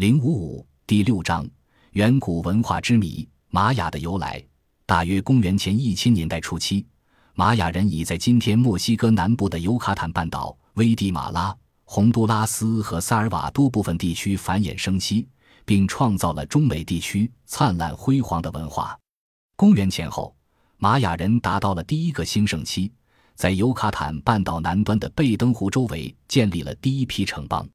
零五五第六章：远古文化之谜——玛雅的由来。大约公元前一千年代初期，玛雅人已在今天墨西哥南部的尤卡坦半岛、危地马拉、洪都拉斯和萨尔瓦多部分地区繁衍生息，并创造了中美地区灿烂辉煌的文化。公元前后，玛雅人达到了第一个兴盛期，在尤卡坦半岛南端的贝登湖周围建立了第一批城邦。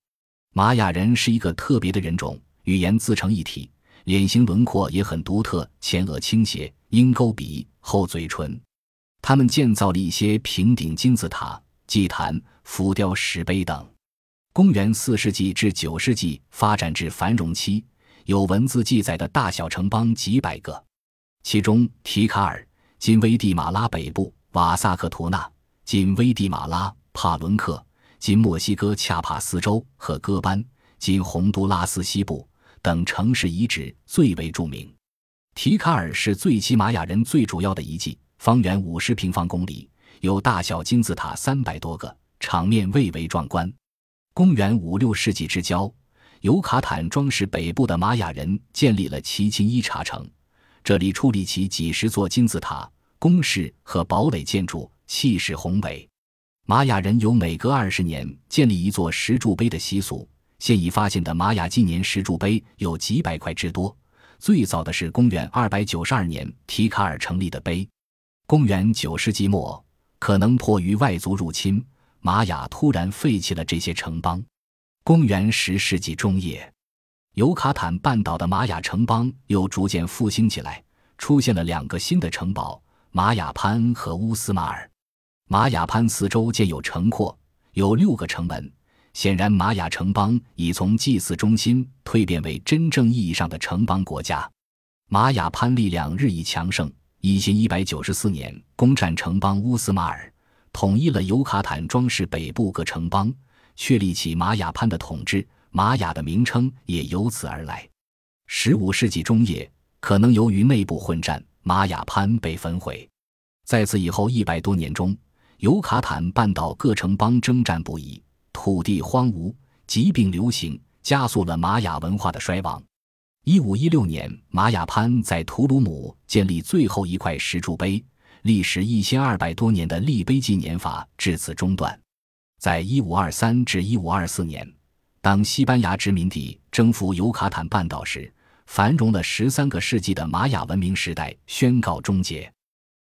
玛雅人是一个特别的人种，语言自成一体，脸型轮廓也很独特，前额倾斜，鹰钩鼻，厚嘴唇。他们建造了一些平顶金字塔、祭坛、浮雕石碑等。公元四世纪至九世纪发展至繁荣期，有文字记载的大小城邦几百个，其中提卡尔（今危地马拉北部）、瓦萨克图纳（今危地马拉）、帕伦克。今墨西哥恰帕斯州和戈班（今洪都拉斯西部）等城市遗址最为著名。提卡尔是最期玛雅人最主要的遗迹，方圆五十平方公里，有大小金字塔三百多个，场面蔚为壮观。公元五六世纪之交，尤卡坦装饰北部的玛雅人建立了奇金伊查城，这里矗立起几十座金字塔、宫室和堡垒建筑，气势宏伟。玛雅人有每隔二十年建立一座石柱碑的习俗。现已发现的玛雅纪年石柱碑有几百块之多。最早的是公元二百九十二年提卡尔成立的碑。公元九世纪末，可能迫于外族入侵，玛雅突然废弃了这些城邦。公元十世纪中叶，尤卡坦半岛的玛雅城邦又逐渐复兴起来，出现了两个新的城堡：玛雅潘和乌斯马尔。玛雅潘四周建有城廓，有六个城门。显然，玛雅城邦已从祭祀中心蜕变为真正意义上的城邦国家。玛雅潘力量日益强盛。一千一百九十四年，攻占城邦乌斯马尔，统一了尤卡坦装饰北部各城邦，确立起玛雅潘的统治。玛雅的名称也由此而来。十五世纪中叶，可能由于内部混战，玛雅潘被焚毁。在此以后一百多年中，尤卡坦半岛各城邦征战不已，土地荒芜，疾病流行，加速了玛雅文化的衰亡。一五一六年，玛雅潘在图鲁姆建立最后一块石柱碑，历时一千二百多年的立碑纪年法至此中断。在一五二三至一五二四年，当西班牙殖民地征服尤卡坦半岛时，繁荣了十三个世纪的玛雅文明时代宣告终结。